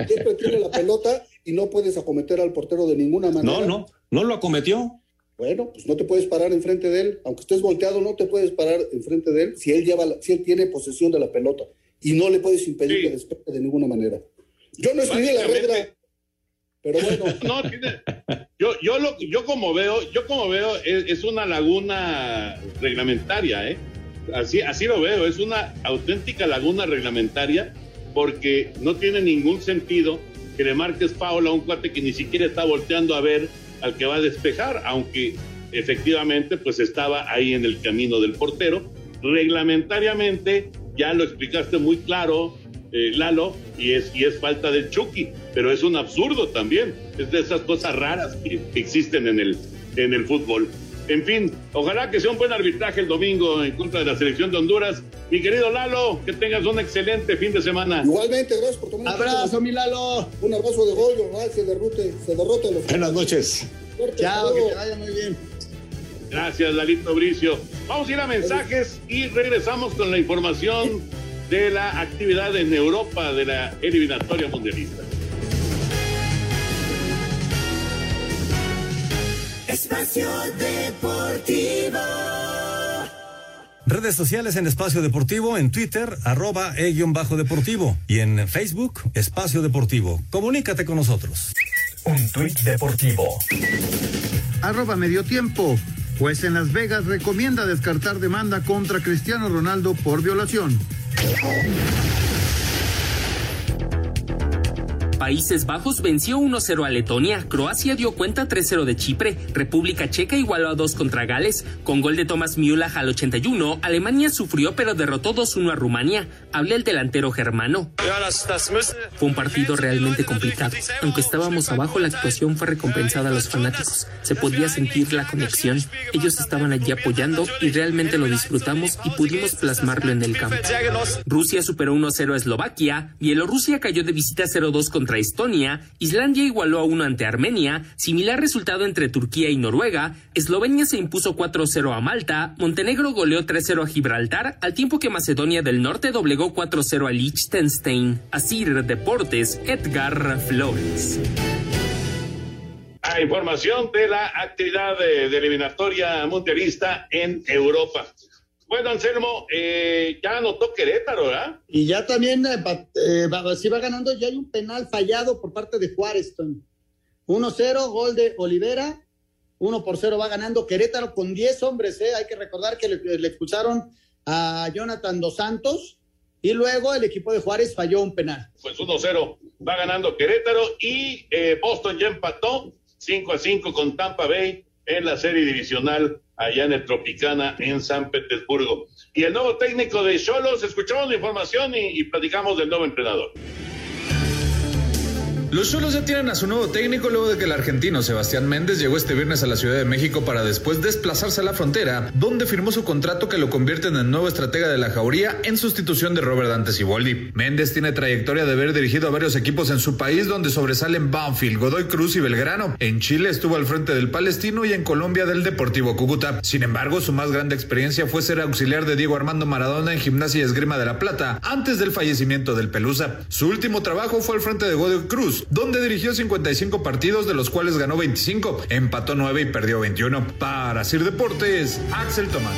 Siempre tiene la pelota y no puedes acometer al portero de ninguna manera. No, no, no lo acometió. Bueno, pues no te puedes parar enfrente de él. Aunque estés volteado, no te puedes parar enfrente de él si él, lleva la- si él tiene posesión de la pelota. Y no le puedes impedir que despeje de ninguna manera. Yo no escribí la regla, pero bueno. No, tiene- yo, yo, lo, yo como veo, yo como veo, es, es una laguna reglamentaria, ¿eh? Así, así lo veo, es una auténtica laguna reglamentaria porque no tiene ningún sentido que le marques foul a un cuate que ni siquiera está volteando a ver al que va a despejar, aunque efectivamente pues estaba ahí en el camino del portero. Reglamentariamente, ya lo explicaste muy claro, eh, Lalo, y es, y es falta del Chucky, pero es un absurdo también. Es de esas cosas raras que, existen en el, en el fútbol. En fin, ojalá que sea un buen arbitraje el domingo en contra de la selección de Honduras. Mi querido Lalo, que tengas un excelente fin de semana. Igualmente, gracias por tomar Abrazo, mi Lalo. Un abrazo de gol, ojalá se derrote, se derrote los. Buenas noches. Chao, que te vaya muy bien. Gracias, Lalito Bricio. Vamos a ir a mensajes y regresamos con la información de la actividad en Europa de la eliminatoria mundialista. Espacio Deportivo. Redes sociales en Espacio Deportivo, en Twitter, arroba e-bajo deportivo y en Facebook, Espacio Deportivo. Comunícate con nosotros. Un tuit deportivo. Arroba medio tiempo. Juez en Las Vegas recomienda descartar demanda contra Cristiano Ronaldo por violación. Países Bajos venció 1-0 a Letonia, Croacia dio cuenta 3-0 de Chipre, República Checa igualó a 2 contra Gales, con gol de Thomas Müller al 81, Alemania sufrió pero derrotó 2-1 a Rumania, habla el delantero germano. Fue un partido realmente complicado, aunque estábamos abajo la actuación fue recompensada a los fanáticos, se podía sentir la conexión, ellos estaban allí apoyando y realmente lo disfrutamos y pudimos plasmarlo en el campo. Rusia superó 1-0 a Eslovaquia, Bielorrusia cayó de visita 0-2 contra Estonia, Islandia igualó a 1 ante Armenia, similar resultado entre Turquía y Noruega, Eslovenia se impuso 4-0 a Malta, Montenegro goleó 3-0 a Gibraltar, al tiempo que Macedonia del Norte doblegó 4-0 a Liechtenstein. Asir Deportes, Edgar Flores. A información de la actividad de, de eliminatoria mundialista en Europa. Bueno, Anselmo, eh, ya anotó Querétaro, ¿verdad? Y ya también, eh, va- eh, si va ganando, ya hay un penal fallado por parte de Juárez, Tony. 1-0, gol de Olivera. 1 por 0 va ganando Querétaro con 10 hombres, ¿eh? Hay que recordar que le, le expulsaron a Jonathan Dos Santos y luego el equipo de Juárez falló un penal. Pues 1-0 va ganando Querétaro y eh, Boston ya empató 5 a 5 con Tampa Bay en la serie divisional allá en el Tropicana en San Petersburgo. Y el nuevo técnico de Cholos, escuchamos la información y, y platicamos del nuevo entrenador. Los Cholos ya tienen a su nuevo técnico luego de que el argentino Sebastián Méndez llegó este viernes a la Ciudad de México para después desplazarse a la frontera, donde firmó su contrato que lo convierte en el nuevo estratega de la Jauría en sustitución de Robert Dante Siboldi. Méndez tiene trayectoria de haber dirigido a varios equipos en su país donde sobresalen Banfield, Godoy Cruz y Belgrano. En Chile estuvo al frente del Palestino y en Colombia del Deportivo Cúcuta. Sin embargo, su más grande experiencia fue ser auxiliar de Diego Armando Maradona en Gimnasia y Esgrima de la Plata antes del fallecimiento del Pelusa. Su último trabajo fue al frente de Godoy Cruz, Donde dirigió 55 partidos, de los cuales ganó 25, empató 9 y perdió 21. Para Sir Deportes, Axel Tomás.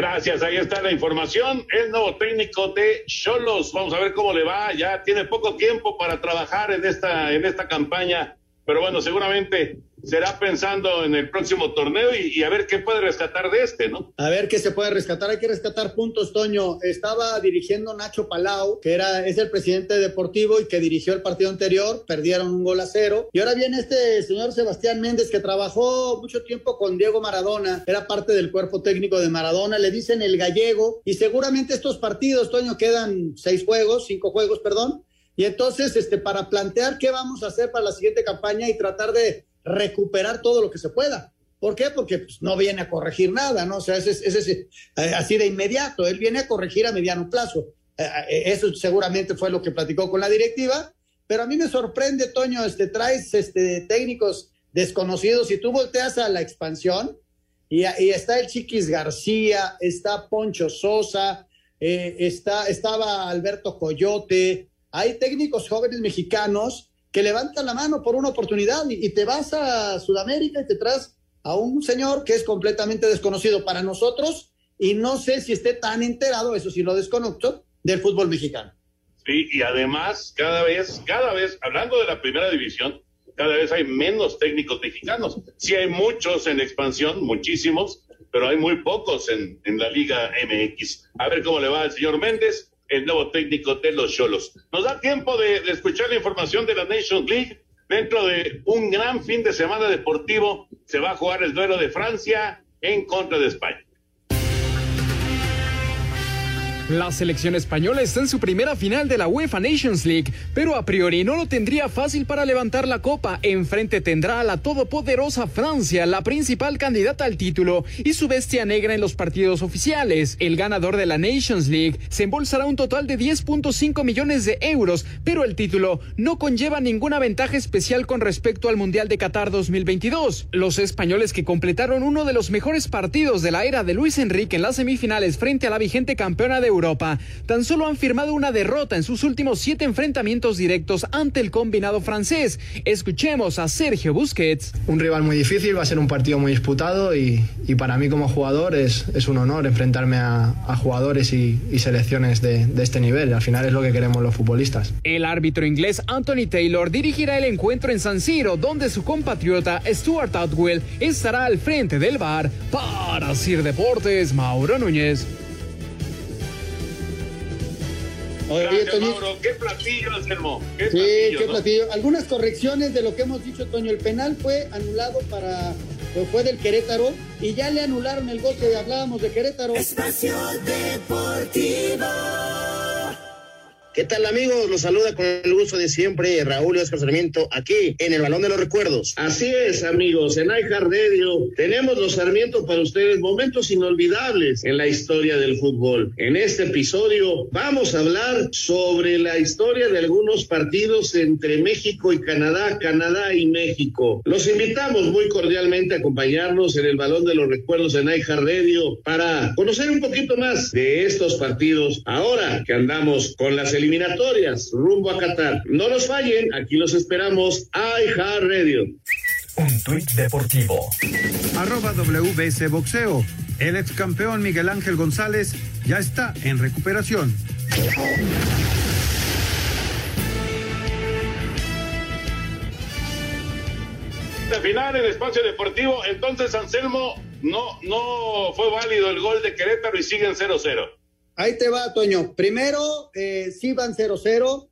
Gracias, ahí está la información. El nuevo técnico de Cholos. Vamos a ver cómo le va. Ya tiene poco tiempo para trabajar en esta, en esta campaña, pero bueno, seguramente será pensando en el próximo torneo y, a ver qué puede rescatar de este, ¿no? A ver qué se puede rescatar. Hay que rescatar puntos, Toño. Estaba dirigiendo Nacho Palau, que era, es el presidente deportivo y que dirigió el partido anterior. Perdieron un gol a cero. Y ahora viene este señor Sebastián Méndez, que trabajó mucho tiempo con Diego Maradona. Era parte del cuerpo técnico de Maradona. Le dicen el gallego. Y seguramente estos partidos, Toño, quedan seis juegos, cinco juegos, perdón. Y entonces, este, para plantear qué vamos a hacer para la siguiente campaña y tratar de recuperar todo lo que se pueda. ¿Por qué? Porque pues, no viene a corregir nada, ¿no? O sea, ese es eh, así de inmediato. Él viene a corregir a mediano plazo. Eh, eh, eso seguramente fue lo que platicó con la directiva. Pero a mí me sorprende, Toño, este, traes este, técnicos desconocidos y tú volteas a la expansión y, está el Chiquis García, está Poncho Sosa, está, estaba Alberto Coyote. Hay técnicos jóvenes mexicanos que levanta la mano por una oportunidad y, te vas a Sudamérica y te traes a un señor que es completamente desconocido para nosotros y no sé si esté tan enterado, eso sí lo desconozco, del fútbol mexicano. Sí, y además cada vez, cada vez, hablando de la primera división, cada vez hay menos técnicos mexicanos. Sí hay muchos en expansión, muchísimos, pero hay muy pocos en, en la Liga MX. A ver cómo le va al señor Méndez el nuevo técnico de los Cholos. Nos da tiempo de, escuchar la información de la Nation League. Dentro de un gran fin de semana deportivo se va a jugar el duelo de Francia en contra de España. La selección española está en su primera final de la UEFA Nations League, pero a priori no lo tendría fácil para levantar la copa. Enfrente tendrá a la todopoderosa Francia, la principal candidata al título, y su bestia negra en los partidos oficiales. El ganador de la Nations League se embolsará un total de 10.5 millones de euros, pero el título no conlleva ninguna ventaja especial con respecto al Mundial de Qatar 2022. Los españoles que completaron uno de los mejores partidos de la era de Luis Enrique en las semifinales frente a la vigente campeona de Europa Europa, tan solo han firmado una derrota en sus últimos siete enfrentamientos directos ante el combinado francés. Escuchemos a Sergio Busquets. Un rival muy difícil, va a ser un partido muy disputado y, para mí como jugador es, es un honor enfrentarme a, jugadores y, selecciones de, de este nivel. Al final es lo que queremos los futbolistas. El árbitro inglés Anthony Taylor dirigirá el encuentro en San Siro, donde su compatriota Stuart Atwell estará al frente del bar. Para Sir Deportes, Mauro Núñez. Qué platillo, Anselmo. sí, qué platillo. Algunas correcciones de lo que hemos dicho, Toño. El penal fue anulado para. Fue del Querétaro y ya le anularon el gol que hablábamos de Querétaro. Espacio Deportivo. ¿Qué tal amigos? Los saluda con el gusto de siempre Raúl Oscar Sarmiento aquí en el Balón de los Recuerdos. Así es amigos, en iHeartRadio tenemos los Sarmientos para ustedes, momentos inolvidables en la historia del fútbol. En este episodio vamos a hablar sobre la historia de algunos partidos entre México y Canadá, Canadá y México. Los invitamos muy cordialmente a acompañarnos en el Balón de los Recuerdos en iHeartRadio para conocer un poquito más de estos partidos ahora que andamos con las eliminatorias rumbo a Qatar. No los fallen, aquí los esperamos. iHeart Radio. Un tuit deportivo. Arroba WBC Boxeo. El ex campeón Miguel Ángel González ya está en recuperación. De final en espacio deportivo, entonces Anselmo no, no fue válido el gol de Querétaro y siguen 0-0. Ahí te va, Toño. Primero, eh, sí van 0-0.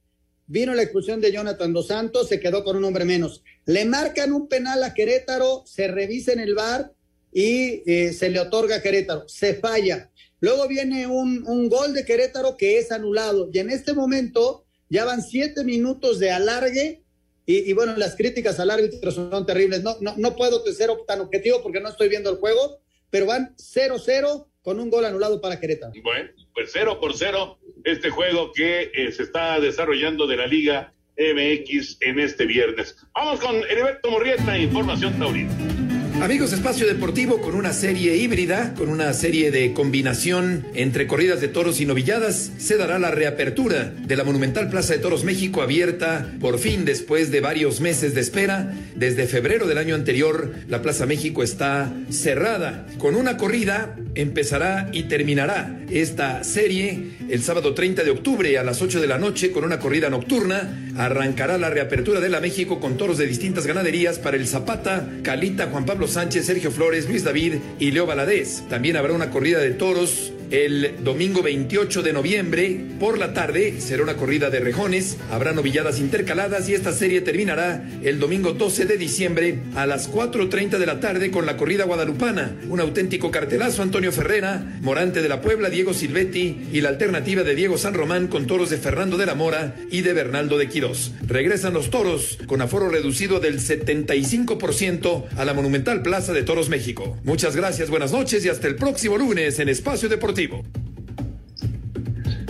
Vino la expulsión de Jonathan Dos Santos, se quedó con un hombre menos. Le marcan un penal a Querétaro, se revisa en el bar y eh, se le otorga a Querétaro. Se falla. Luego viene un, un, gol de Querétaro que es anulado. Y en este momento ya van siete minutos de alargue. Y, y bueno, las críticas al árbitro son terribles. No, no, no puedo ser tan objetivo porque no estoy viendo el juego, pero van 0-0 con un gol anulado para Querétaro. Bueno, pues cero por cero este juego que eh, se está desarrollando de la Liga MX en este viernes. Vamos con Heriberto Murrieta, Información Taurina. Amigos, Espacio Deportivo con una serie híbrida, con una serie de combinación entre corridas de toros y novilladas, se dará la reapertura de la monumental Plaza de Toros México abierta por fin después de varios meses de espera. Desde febrero del año anterior, la Plaza México está cerrada. Con una corrida empezará y terminará esta serie el sábado 30 de octubre a las 8 de la noche con una corrida nocturna. Arrancará la reapertura de la México con toros de distintas ganaderías para el Zapata, Calita, Juan Pablo Sánchez, Sergio Flores, Luis David y Leo Valadez. También habrá una corrida de toros el domingo 28 de noviembre por la tarde será una corrida de rejones, habrá novilladas intercaladas y esta serie terminará el domingo 12 de diciembre a las 4.30 de la tarde con la corrida guadalupana. Un auténtico cartelazo Antonio Ferrera, Morante de la Puebla, Diego Silvetti y la alternativa de Diego San Román con toros de Fernando de la Mora y de Bernaldo de Quirós. Regresan los toros con aforo reducido del 75% a la monumental Plaza de Toros México. Muchas gracias, buenas noches y hasta el próximo lunes en Espacio Deportivo.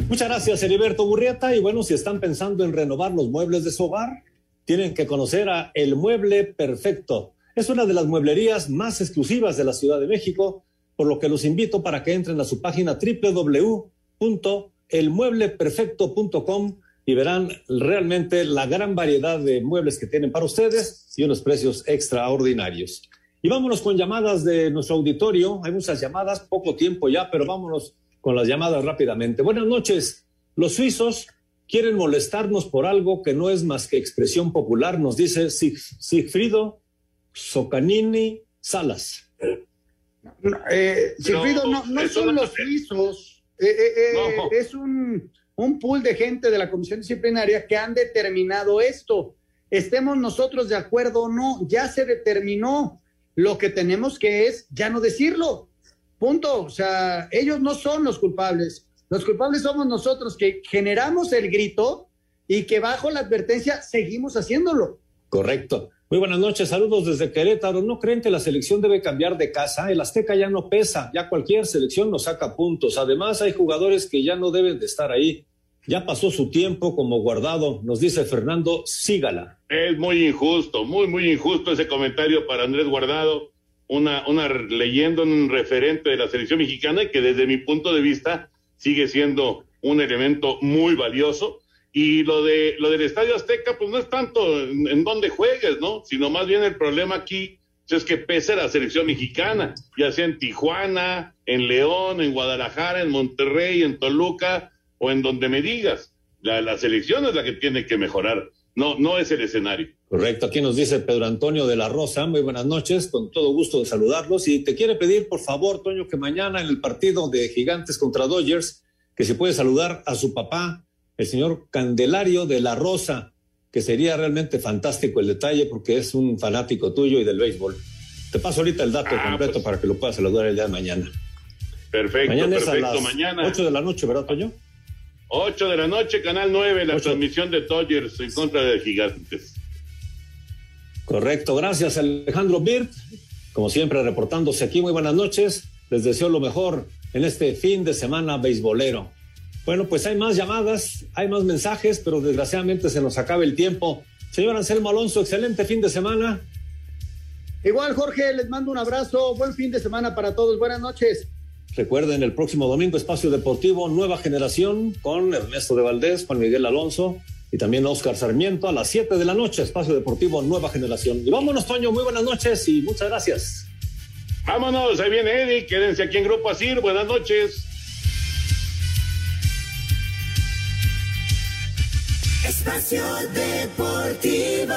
Muchas gracias, Heriberto Burrieta. Y bueno, si están pensando en renovar los muebles de su hogar, tienen que conocer a El Mueble Perfecto. Es una de las mueblerías más exclusivas de la Ciudad de México, por lo que los invito para que entren a su página www.elmuebleperfecto.com y verán realmente la gran variedad de muebles que tienen para ustedes y unos precios extraordinarios. Y vámonos con llamadas de nuestro auditorio. Hay muchas llamadas, poco tiempo ya, pero vámonos con las llamadas rápidamente. Buenas noches. Los suizos quieren molestarnos por algo que no es más que expresión popular, nos dice Sigfrido Socanini Salas. Eh, Sigfrido, no, no, son los suizos. Eh, eh, es un, un pool de gente de la comisión disciplinaria que han determinado esto. Estemos nosotros de acuerdo o no, ya se determinó lo que tenemos que es ya no decirlo. Punto. O sea, ellos no son los culpables. Los culpables somos nosotros que generamos el grito y que bajo la advertencia seguimos haciéndolo. Correcto. Muy buenas noches, saludos desde Querétaro. ¿No creen que la selección debe cambiar de casa? El Azteca ya no pesa, ya cualquier selección nos saca puntos. Además, hay jugadores que ya no deben de estar ahí. Ya pasó su tiempo como guardado, nos dice Fernando Sígala. Es muy injusto, muy, muy injusto ese comentario para Andrés Guardado, una, una leyenda, un referente de la selección mexicana que desde mi punto de vista sigue siendo un elemento muy valioso. Y lo de lo del Estadio Azteca, pues no es tanto en, en dónde juegues, ¿no? Sino más bien el problema aquí es que pese la selección mexicana, ya sea en Tijuana, en León, en Guadalajara, en Monterrey, en Toluca, o en donde me digas. La, selección es la que tiene que mejorar, no, no es el escenario. Correcto, aquí nos dice Pedro Antonio de la Rosa, muy buenas noches, con todo gusto de saludarlos. Y te quiere pedir, por favor, Toño, que mañana en el partido de Gigantes contra Dodgers, que se puede saludar a su papá, el señor Candelario de la Rosa, que sería realmente fantástico el detalle porque es un fanático tuyo y del béisbol. Te paso ahorita el dato ah, completo pues. para que lo puedas saludar el día de mañana. Perfecto, mañana perfecto. Es a las mañana. 8 de la noche, ¿verdad, Toño? 8 de la noche, Canal 9, la transmisión de Dodgers en contra de Gigantes. Correcto, gracias Alejandro Birt, como siempre reportándose aquí, muy buenas noches, les deseo lo mejor en este fin de semana beisbolero. Bueno, pues hay más llamadas, hay más mensajes, pero desgraciadamente se nos acaba el tiempo. Señor Anselmo Alonso, excelente fin de semana. Igual, Jorge, les mando un abrazo, buen fin de semana para todos, buenas noches. Recuerden, el próximo domingo, Espacio Deportivo Nueva Generación con Ernesto de Valdés, Juan Miguel Alonso y también Oscar Sarmiento a las 7 de la noche, Espacio Deportivo Nueva Generación. Y vámonos, Toño, muy buenas noches y muchas gracias. Vámonos, ahí viene Eddie, quédense aquí en Grupo Asir, buenas noches. Espacio Deportivo.